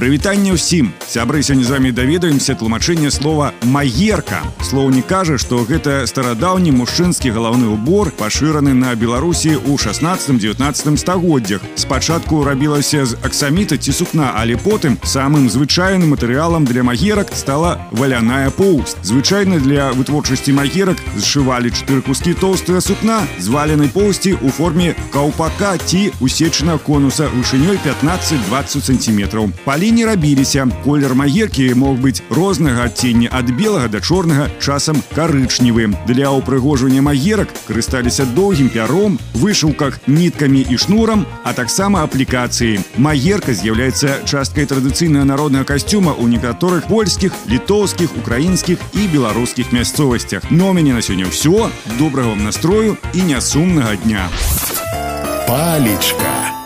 прывітанне ўсім сябры сёння з вами даведаемся тлумачэнне слова маерка слоў не кажа што гэта старадаўні мужчынскі галаўны убор пашыраны на беларусі ў 16-19 стагоддзях спачатку рабілася з аксаміта ці сукна але потым самым звычайным матэрыялам для магерак стала валяная поўсць звычайна для вытворчасці магерак зшывалі чатыры кускі тоўстыя сукна зваленай поўсці у форме каўпака ці усечана конуса вышынёй 15-20 сантиметраў палі не рабіліся колер магеркі мог быць рознага адцення ад белага да чорнага часам карычневы для ўпрыгожвання магерак карысталіся доўгім пяром вышыўках ніткамі і шнурам а таксама аплікацыі магерка з'яўляецца часткай традыцыйнага народнага касцюма ў некаторых польскіх літоўскіх украінскіх і беларускіх мясцовасцях но мяне на сёння ўсё добрага вам настрою і нясумнага дня палечка